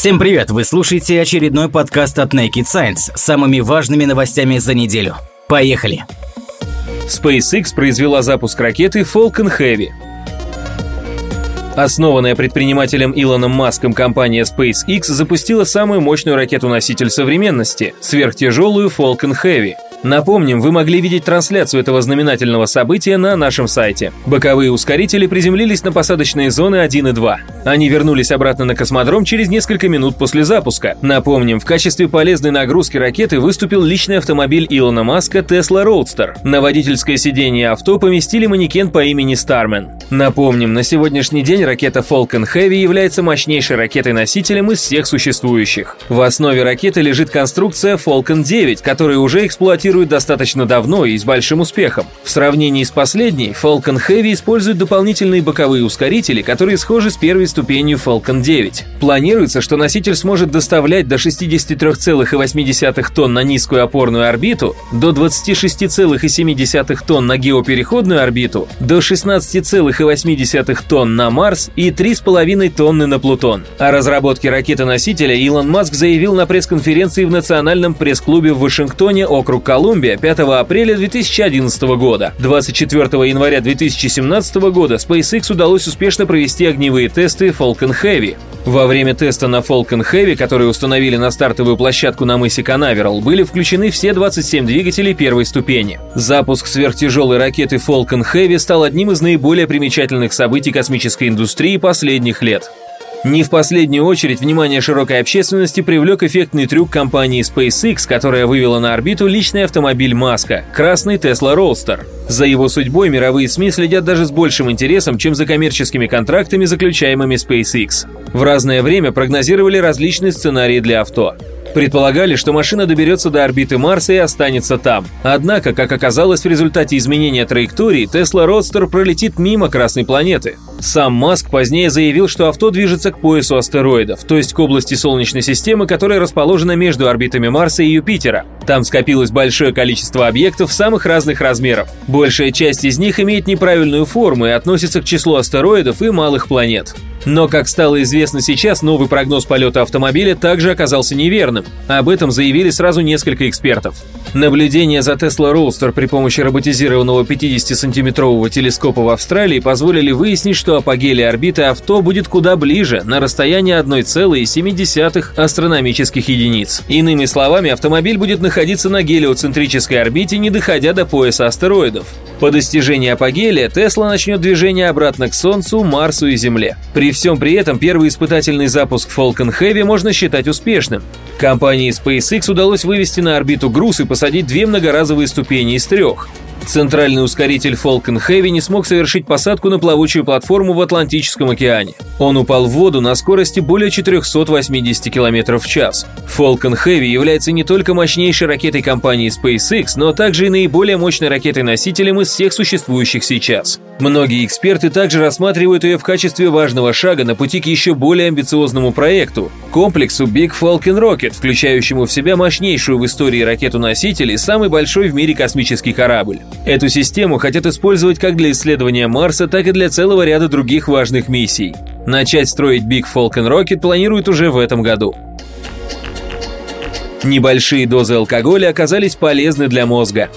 Всем привет! Вы слушаете очередной подкаст от Naked Science с самыми важными новостями за неделю. Поехали! SpaceX произвела запуск ракеты Falcon Heavy. Основанная предпринимателем Илоном Маском компания SpaceX запустила самую мощную ракету-носитель современности – сверхтяжелую Falcon Heavy – Напомним, вы могли видеть трансляцию этого знаменательного события на нашем сайте. Боковые ускорители приземлились на посадочные зоны 1 и 2. Они вернулись обратно на космодром через несколько минут после запуска. Напомним, в качестве полезной нагрузки ракеты выступил личный автомобиль Илона Маска Tesla Roadster. На водительское сиденье авто поместили манекен по имени Starman. Напомним, на сегодняшний день ракета Falcon Heavy является мощнейшей ракетой-носителем из всех существующих. В основе ракеты лежит конструкция Falcon 9, которая уже эксплуатируется эксплуатируют достаточно давно и с большим успехом. В сравнении с последней, Falcon Heavy использует дополнительные боковые ускорители, которые схожи с первой ступенью Falcon 9. Планируется, что носитель сможет доставлять до 63,8 тонн на низкую опорную орбиту, до 26,7 тонн на геопереходную орбиту, до 16,8 тонн на Марс и 3,5 тонны на Плутон. О разработке ракеты-носителя Илон Маск заявил на пресс-конференции в Национальном пресс-клубе в Вашингтоне, округ Колумбия, Колумбия 5 апреля 2011 года. 24 января 2017 года SpaceX удалось успешно провести огневые тесты Falcon Heavy. Во время теста на Falcon Heavy, который установили на стартовую площадку на мысе Канаверал, были включены все 27 двигателей первой ступени. Запуск сверхтяжелой ракеты Falcon Heavy стал одним из наиболее примечательных событий космической индустрии последних лет. Не в последнюю очередь внимание широкой общественности привлек эффектный трюк компании SpaceX, которая вывела на орбиту личный автомобиль Маска – красный Tesla Roadster. За его судьбой мировые СМИ следят даже с большим интересом, чем за коммерческими контрактами, заключаемыми SpaceX. В разное время прогнозировали различные сценарии для авто. Предполагали, что машина доберется до орбиты Марса и останется там. Однако, как оказалось, в результате изменения траектории Tesla Roadster пролетит мимо Красной планеты. Сам Маск позднее заявил, что авто движется к поясу астероидов, то есть к области Солнечной системы, которая расположена между орбитами Марса и Юпитера. Там скопилось большое количество объектов самых разных размеров. Большая часть из них имеет неправильную форму и относится к числу астероидов и малых планет. Но, как стало известно сейчас, новый прогноз полета автомобиля также оказался неверным. Об этом заявили сразу несколько экспертов. Наблюдения за Tesla Roadster при помощи роботизированного 50-сантиметрового телескопа в Австралии позволили выяснить, что апогелий орбиты авто будет куда ближе, на расстоянии 1,7 астрономических единиц. Иными словами, автомобиль будет находиться на гелиоцентрической орбите, не доходя до пояса астероидов. По достижении апогелия Тесла начнет движение обратно к Солнцу, Марсу и Земле. При всем при этом первый испытательный запуск Falcon Heavy можно считать успешным. Компании SpaceX удалось вывести на орбиту груз и посадить две многоразовые ступени из трех. Центральный ускоритель Falcon Heavy не смог совершить посадку на плавучую платформу в Атлантическом океане. Он упал в воду на скорости более 480 км в час. Falcon Heavy является не только мощнейшей ракетой компании SpaceX, но также и наиболее мощной ракетой-носителем из всех существующих сейчас. Многие эксперты также рассматривают ее в качестве важного шага на пути к еще более амбициозному проекту – комплексу Big Falcon Rocket, включающему в себя мощнейшую в истории ракету-носитель и самый большой в мире космический корабль. Эту систему хотят использовать как для исследования Марса, так и для целого ряда других важных миссий. Начать строить Big Falcon Rocket планируют уже в этом году. Небольшие дозы алкоголя оказались полезны для мозга.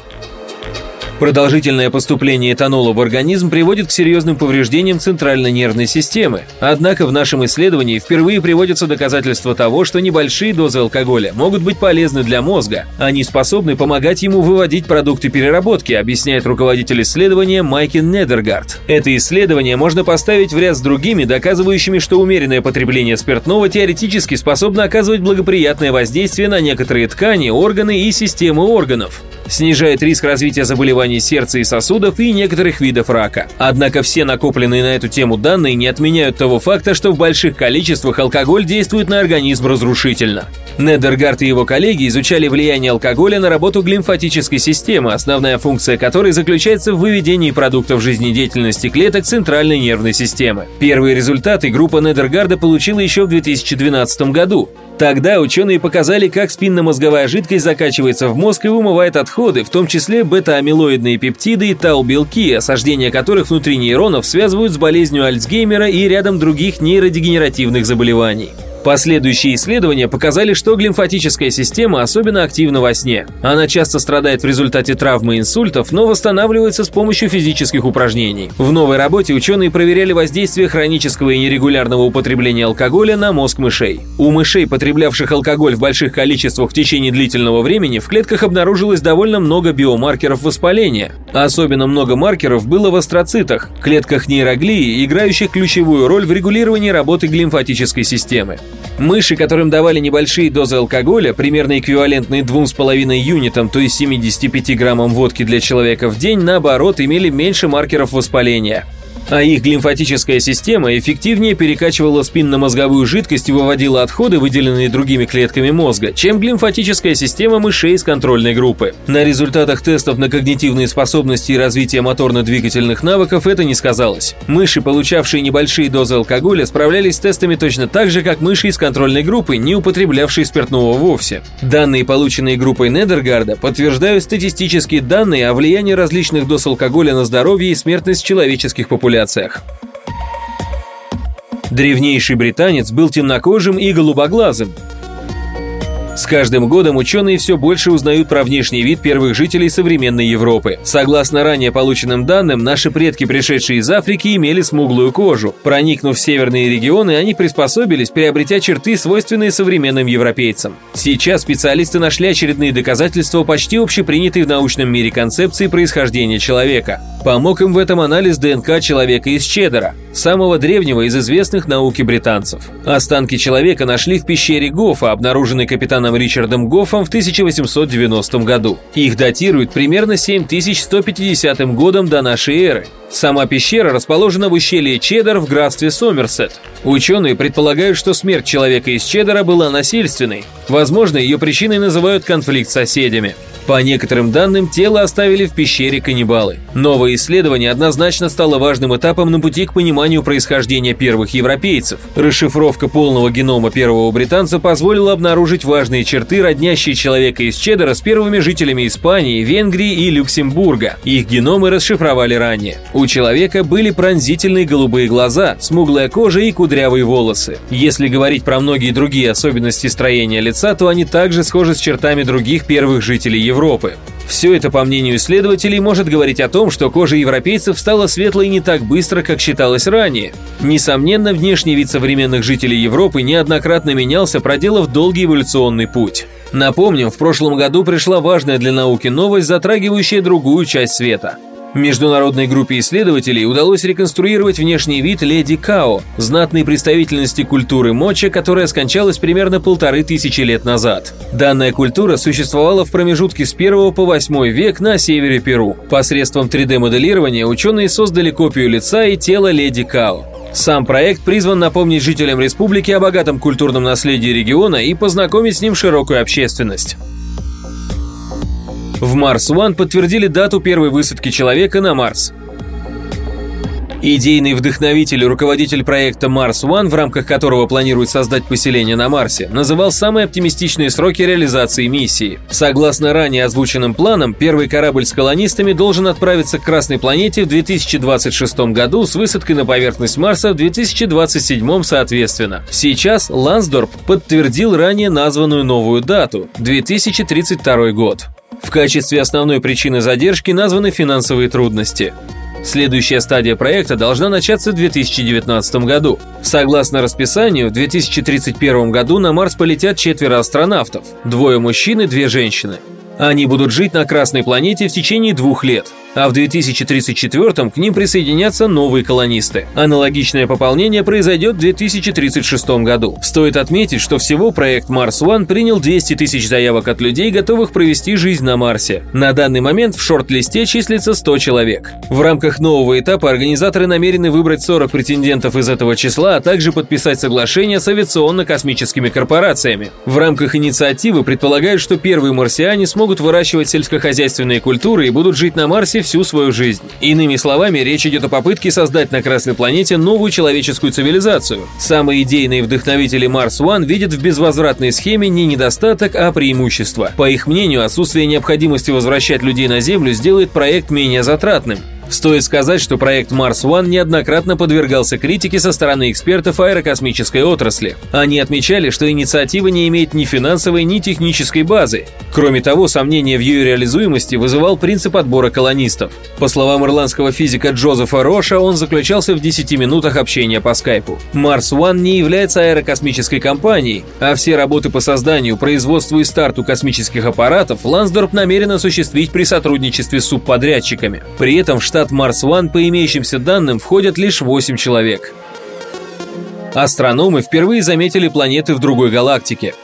Продолжительное поступление этанола в организм приводит к серьезным повреждениям центральной нервной системы. Однако в нашем исследовании впервые приводятся доказательства того, что небольшие дозы алкоголя могут быть полезны для мозга. Они способны помогать ему выводить продукты переработки, объясняет руководитель исследования Майкин Недергард. Это исследование можно поставить в ряд с другими, доказывающими, что умеренное потребление спиртного теоретически способно оказывать благоприятное воздействие на некоторые ткани, органы и системы органов снижает риск развития заболеваний сердца и сосудов и некоторых видов рака. Однако все накопленные на эту тему данные не отменяют того факта, что в больших количествах алкоголь действует на организм разрушительно. Недергард и его коллеги изучали влияние алкоголя на работу глимфатической системы, основная функция которой заключается в выведении продуктов жизнедеятельности клеток центральной нервной системы. Первые результаты группа Недергарда получила еще в 2012 году. Тогда ученые показали, как спинномозговая жидкость закачивается в мозг и вымывает отходы, в том числе бета-амилоидные пептиды и тау-белки, осаждение которых внутри нейронов связывают с болезнью Альцгеймера и рядом других нейродегенеративных заболеваний. Последующие исследования показали, что глимфатическая система особенно активна во сне. Она часто страдает в результате травмы и инсультов, но восстанавливается с помощью физических упражнений. В новой работе ученые проверяли воздействие хронического и нерегулярного употребления алкоголя на мозг мышей. У мышей, потреблявших алкоголь в больших количествах в течение длительного времени, в клетках обнаружилось довольно много биомаркеров воспаления. Особенно много маркеров было в астроцитах, клетках нейроглии, играющих ключевую роль в регулировании работы глимфатической системы. Мыши, которым давали небольшие дозы алкоголя, примерно эквивалентные 2,5 юнитам, то есть 75 граммам водки для человека в день, наоборот, имели меньше маркеров воспаления а их глимфатическая система эффективнее перекачивала спинномозговую жидкость и выводила отходы, выделенные другими клетками мозга, чем глимфатическая система мышей из контрольной группы. На результатах тестов на когнитивные способности и развитие моторно-двигательных навыков это не сказалось. Мыши, получавшие небольшие дозы алкоголя, справлялись с тестами точно так же, как мыши из контрольной группы, не употреблявшие спиртного вовсе. Данные, полученные группой Недергарда, подтверждают статистические данные о влиянии различных доз алкоголя на здоровье и смертность человеческих популяций манипуляциях. Древнейший британец был темнокожим и голубоглазым, с каждым годом ученые все больше узнают про внешний вид первых жителей современной Европы. Согласно ранее полученным данным, наши предки, пришедшие из Африки, имели смуглую кожу. Проникнув в северные регионы, они приспособились, приобретя черты, свойственные современным европейцам. Сейчас специалисты нашли очередные доказательства почти общепринятой в научном мире концепции происхождения человека. Помог им в этом анализ ДНК человека из Чеддера, самого древнего из известных науки британцев. Останки человека нашли в пещере Гофа, обнаруженной капитаном Ричардом Гоффом в 1890 году. Их датируют примерно 7150 годом до нашей эры. Сама пещера расположена в ущелье Чеддер в графстве Сомерсет. Ученые предполагают, что смерть человека из Чеддера была насильственной. Возможно, ее причиной называют конфликт с соседями. По некоторым данным, тело оставили в пещере каннибалы. Новое исследование однозначно стало важным этапом на пути к пониманию происхождения первых европейцев. Расшифровка полного генома первого британца позволила обнаружить важные черты, роднящие человека из Чеддера с первыми жителями Испании, Венгрии и Люксембурга. Их геномы расшифровали ранее. У человека были пронзительные голубые глаза, смуглая кожа и кудрявые волосы. Если говорить про многие другие особенности строения лица, то они также схожи с чертами других первых жителей Европы. Все это, по мнению исследователей, может говорить о том, что кожа европейцев стала светлой не так быстро, как считалось ранее. Несомненно, внешний вид современных жителей Европы неоднократно менялся, проделав долгий эволюционный путь. Напомним, в прошлом году пришла важная для науки новость, затрагивающая другую часть света – Международной группе исследователей удалось реконструировать внешний вид леди Као, знатной представительности культуры моча, которая скончалась примерно полторы тысячи лет назад. Данная культура существовала в промежутке с 1 по 8 век на севере Перу. Посредством 3D-моделирования ученые создали копию лица и тела леди Као. Сам проект призван напомнить жителям республики о богатом культурном наследии региона и познакомить с ним широкую общественность. В Марс One подтвердили дату первой высадки человека на Марс. Идейный вдохновитель и руководитель проекта Mars One, в рамках которого планируют создать поселение на Марсе, называл самые оптимистичные сроки реализации миссии. Согласно ранее озвученным планам, первый корабль с колонистами должен отправиться к Красной планете в 2026 году с высадкой на поверхность Марса в 2027 соответственно. Сейчас Лансдорп подтвердил ранее названную новую дату – 2032 год. В качестве основной причины задержки названы финансовые трудности. Следующая стадия проекта должна начаться в 2019 году. Согласно расписанию, в 2031 году на Марс полетят четверо астронавтов – двое мужчин и две женщины. Они будут жить на Красной планете в течение двух лет – а в 2034 к ним присоединятся новые колонисты. Аналогичное пополнение произойдет в 2036 году. Стоит отметить, что всего проект Mars One принял 200 тысяч заявок от людей, готовых провести жизнь на Марсе. На данный момент в шорт-листе числится 100 человек. В рамках нового этапа организаторы намерены выбрать 40 претендентов из этого числа, а также подписать соглашение с авиационно-космическими корпорациями. В рамках инициативы предполагают, что первые марсиане смогут выращивать сельскохозяйственные культуры и будут жить на Марсе всю свою жизнь. Иными словами, речь идет о попытке создать на Красной планете новую человеческую цивилизацию. Самые идейные вдохновители Mars One видят в безвозвратной схеме не недостаток, а преимущество. По их мнению, отсутствие необходимости возвращать людей на Землю сделает проект менее затратным. Стоит сказать, что проект Mars One неоднократно подвергался критике со стороны экспертов аэрокосмической отрасли. Они отмечали, что инициатива не имеет ни финансовой, ни технической базы. Кроме того, сомнения в ее реализуемости вызывал принцип отбора колонистов. По словам ирландского физика Джозефа Роша, он заключался в 10 минутах общения по скайпу. Mars One не является аэрокосмической компанией, а все работы по созданию, производству и старту космических аппаратов Лансдорп намерен осуществить при сотрудничестве с субподрядчиками. При этом в штат Mars One по имеющимся данным входят лишь 8 человек. Астрономы впервые заметили планеты в другой галактике.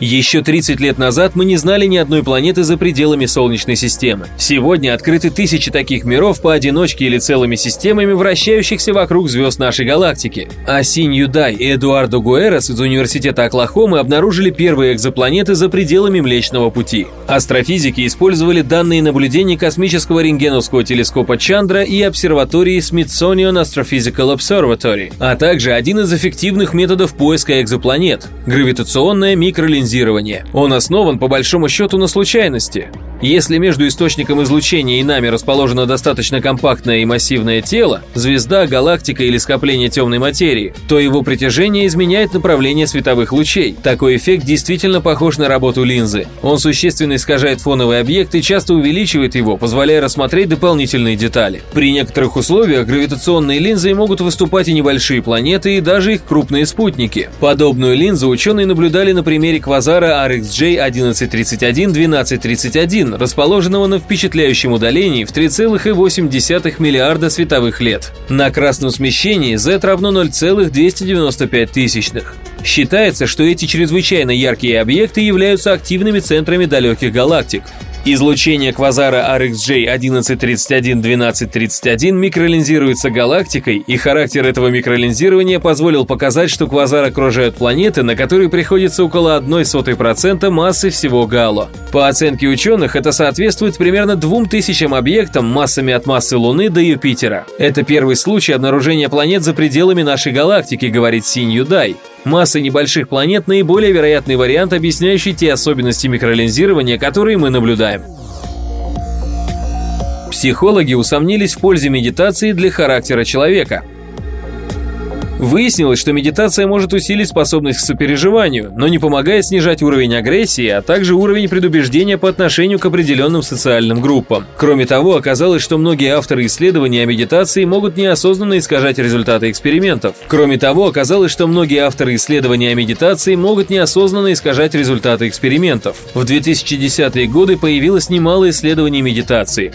Еще 30 лет назад мы не знали ни одной планеты за пределами Солнечной системы. Сегодня открыты тысячи таких миров поодиночке или целыми системами, вращающихся вокруг звезд нашей галактики. А Синь Юдай и Эдуардо Гуэрос из Университета Оклахомы обнаружили первые экзопланеты за пределами Млечного Пути. Астрофизики использовали данные наблюдений космического рентгеновского телескопа Чандра и обсерватории Smithsonian Astrophysical Observatory, а также один из эффективных методов поиска экзопланет – гравитационная микролинзирование линзирования. Он основан по большому счету на случайности. Если между источником излучения и нами расположено достаточно компактное и массивное тело, звезда, галактика или скопление темной материи, то его притяжение изменяет направление световых лучей. Такой эффект действительно похож на работу линзы. Он существенно искажает фоновый объект и часто увеличивает его, позволяя рассмотреть дополнительные детали. При некоторых условиях гравитационные линзы могут выступать и небольшие планеты, и даже их крупные спутники. Подобную линзу ученые наблюдали на примере квазара RxJ 1131-1231, расположенного на впечатляющем удалении в 3,8 миллиарда световых лет. На красном смещении z равно 0,295 тысячных. Считается, что эти чрезвычайно яркие объекты являются активными центрами далеких галактик. Излучение квазара RxJ 1131-1231 микролинзируется галактикой, и характер этого микролинзирования позволил показать, что квазар окружают планеты, на которые приходится около 0,01% массы всего Гало. По оценке ученых, это соответствует примерно 2000 объектам массами от массы Луны до Юпитера. Это первый случай обнаружения планет за пределами нашей галактики, говорит Синь Юдай. Масса небольших планет – наиболее вероятный вариант, объясняющий те особенности микролинзирования, которые мы наблюдаем. Психологи усомнились в пользе медитации для характера человека – Выяснилось, что медитация может усилить способность к сопереживанию, но не помогает снижать уровень агрессии, а также уровень предубеждения по отношению к определенным социальным группам. Кроме того, оказалось, что многие авторы исследований о медитации могут неосознанно искажать результаты экспериментов. Кроме того, оказалось, что многие авторы исследований о медитации могут неосознанно искажать результаты экспериментов. В 2010-е годы появилось немало исследований медитации.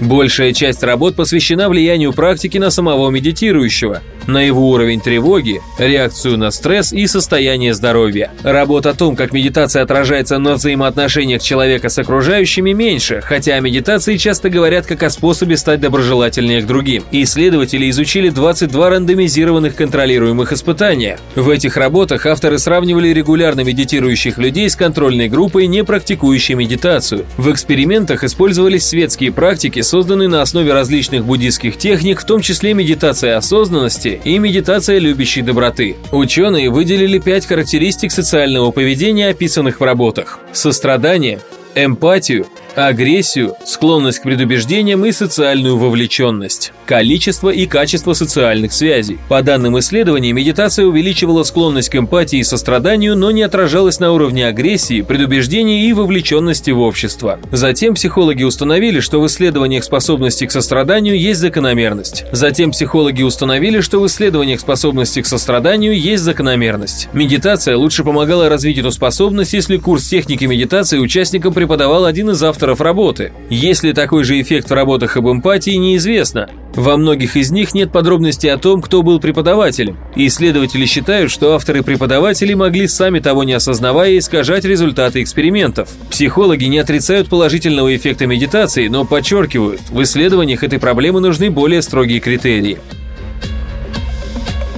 Большая часть работ посвящена влиянию практики на самого медитирующего – на его уровень тревоги, реакцию на стресс и состояние здоровья. Работ о том, как медитация отражается на взаимоотношениях человека с окружающими, меньше, хотя о медитации часто говорят как о способе стать доброжелательнее к другим. Исследователи изучили 22 рандомизированных контролируемых испытания. В этих работах авторы сравнивали регулярно медитирующих людей с контрольной группой, не практикующей медитацию. В экспериментах использовались светские практики, созданные на основе различных буддийских техник, в том числе медитация осознанности, и медитация любящей доброты. Ученые выделили пять характеристик социального поведения, описанных в работах. Сострадание, эмпатию, агрессию, склонность к предубеждениям и социальную вовлеченность, количество и качество социальных связей. По данным исследований, медитация увеличивала склонность к эмпатии и состраданию, но не отражалась на уровне агрессии, предубеждения и вовлеченности в общество. Затем психологи установили, что в исследованиях способности к состраданию есть закономерность. Затем психологи установили, что в исследованиях способности к состраданию есть закономерность. Медитация лучше помогала развить эту способность, если курс техники медитации участникам преподавал один из авторов авторов работы. Есть ли такой же эффект в работах об эмпатии, неизвестно. Во многих из них нет подробностей о том, кто был преподавателем. исследователи считают, что авторы-преподаватели могли сами того не осознавая искажать результаты экспериментов. Психологи не отрицают положительного эффекта медитации, но подчеркивают, в исследованиях этой проблемы нужны более строгие критерии.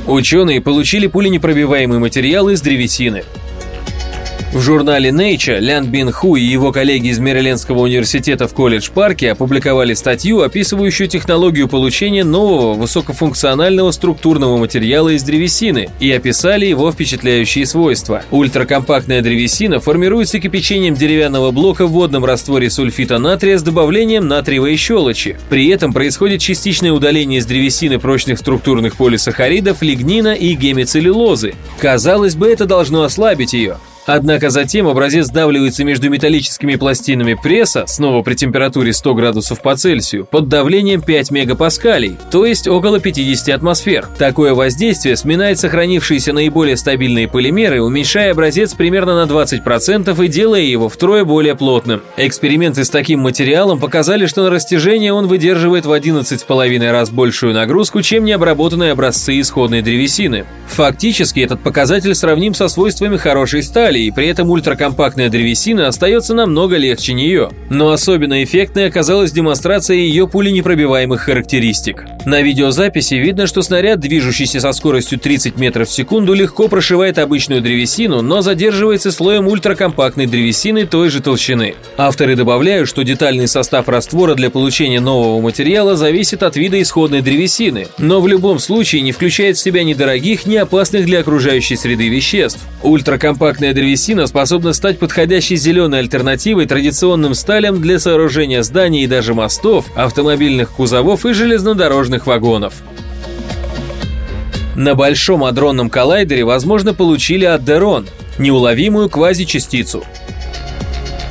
Ученые получили пуленепробиваемый материал из древесины. В журнале Nature Лян Бин Ху и его коллеги из Мэрилендского университета в колледж-парке опубликовали статью, описывающую технологию получения нового высокофункционального структурного материала из древесины и описали его впечатляющие свойства. Ультракомпактная древесина формируется кипячением деревянного блока в водном растворе сульфита натрия с добавлением натриевой щелочи. При этом происходит частичное удаление из древесины прочных структурных полисахаридов, лигнина и гемицеллюлозы. Казалось бы, это должно ослабить ее. Однако затем образец сдавливается между металлическими пластинами пресса, снова при температуре 100 градусов по Цельсию, под давлением 5 мегапаскалей, то есть около 50 атмосфер. Такое воздействие сминает сохранившиеся наиболее стабильные полимеры, уменьшая образец примерно на 20% и делая его втрое более плотным. Эксперименты с таким материалом показали, что на растяжение он выдерживает в 11,5 раз большую нагрузку, чем необработанные образцы исходной древесины. Фактически этот показатель сравним со свойствами хорошей стали, и при этом ультракомпактная древесина остается намного легче нее. Но особенно эффектной оказалась демонстрация ее пуленепробиваемых характеристик. На видеозаписи видно, что снаряд, движущийся со скоростью 30 метров в секунду, легко прошивает обычную древесину, но задерживается слоем ультракомпактной древесины той же толщины. Авторы добавляют, что детальный состав раствора для получения нового материала зависит от вида исходной древесины, но в любом случае не включает в себя ни дорогих, ни опасных для окружающей среды веществ. Ультракомпактная древесина способна стать подходящей зеленой альтернативой традиционным сталям для сооружения зданий и даже мостов, автомобильных кузовов и железнодорожных вагонов. На Большом адронном коллайдере, возможно, получили аддерон – неуловимую квазичастицу –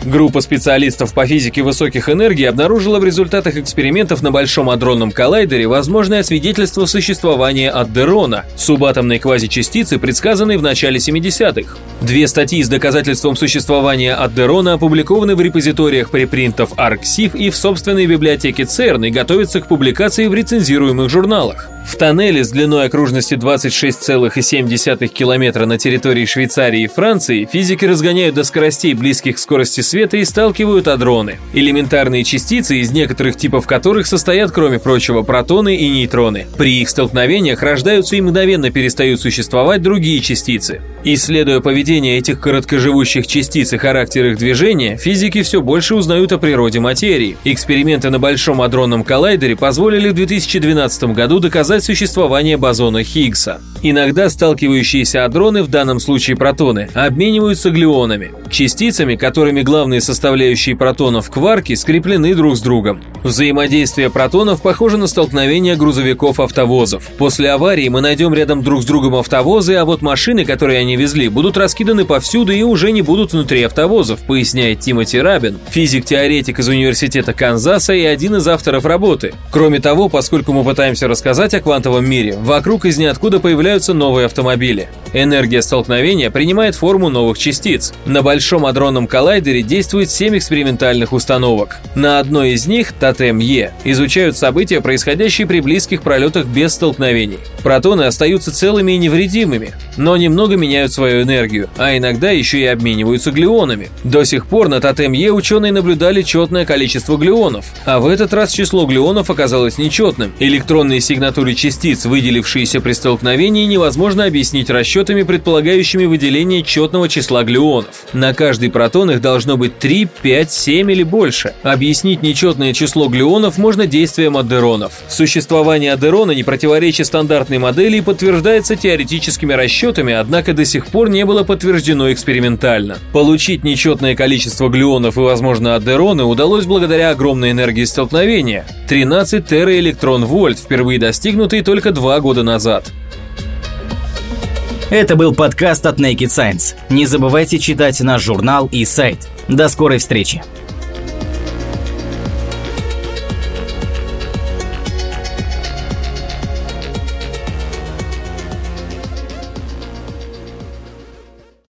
Группа специалистов по физике высоких энергий обнаружила в результатах экспериментов на Большом адронном коллайдере возможное свидетельство существования аддерона, субатомной квазичастицы, предсказанной в начале 70-х. Две статьи с доказательством существования аддерона опубликованы в репозиториях препринтов ArcSIF и в собственной библиотеке CERN и готовятся к публикации в рецензируемых журналах. В тоннеле с длиной окружности 26,7 км на территории Швейцарии и Франции физики разгоняют до скоростей, близких к скорости света, и сталкивают адроны. Элементарные частицы, из некоторых типов которых состоят, кроме прочего, протоны и нейтроны. При их столкновениях рождаются и мгновенно перестают существовать другие частицы. Исследуя поведение этих короткоживущих частиц и характер их движения, физики все больше узнают о природе материи. Эксперименты на Большом адронном коллайдере позволили в 2012 году доказать доказать существование бозона Хиггса. Иногда сталкивающиеся адроны, в данном случае протоны, обмениваются глюонами, частицами, которыми главные составляющие протонов кварки скреплены друг с другом. Взаимодействие протонов похоже на столкновение грузовиков-автовозов. После аварии мы найдем рядом друг с другом автовозы, а вот машины, которые они везли, будут раскиданы повсюду и уже не будут внутри автовозов, поясняет Тимоти Рабин, физик-теоретик из Университета Канзаса и один из авторов работы. Кроме того, поскольку мы пытаемся рассказать о квантовом мире, вокруг из ниоткуда появляются новые автомобили. Энергия столкновения принимает форму новых частиц. На Большом адронном коллайдере действует 7 экспериментальных установок. На одной из них, Тотем-Е, изучают события, происходящие при близких пролетах без столкновений. Протоны остаются целыми и невредимыми, но немного меняют свою энергию, а иногда еще и обмениваются глюонами. До сих пор на Тотем-Е ученые наблюдали четное количество глюонов, а в этот раз число глюонов оказалось нечетным. Электронные сигнатуры частиц, выделившиеся при столкновении, невозможно объяснить расчетами, предполагающими выделение четного числа глюонов. На каждый протон их должно быть 3, 5, 7 или больше. Объяснить нечетное число глюонов можно действием аддеронов. Существование аддерона не противоречит стандартной модели и подтверждается теоретическими расчетами, однако до сих пор не было подтверждено экспериментально. Получить нечетное количество глюонов и, возможно, аддероны удалось благодаря огромной энергии столкновения – 13 тераэлектрон-вольт, впервые достигнут достигнутый только два года назад. Это был подкаст от Naked Science. Не забывайте читать наш журнал и сайт. До скорой встречи!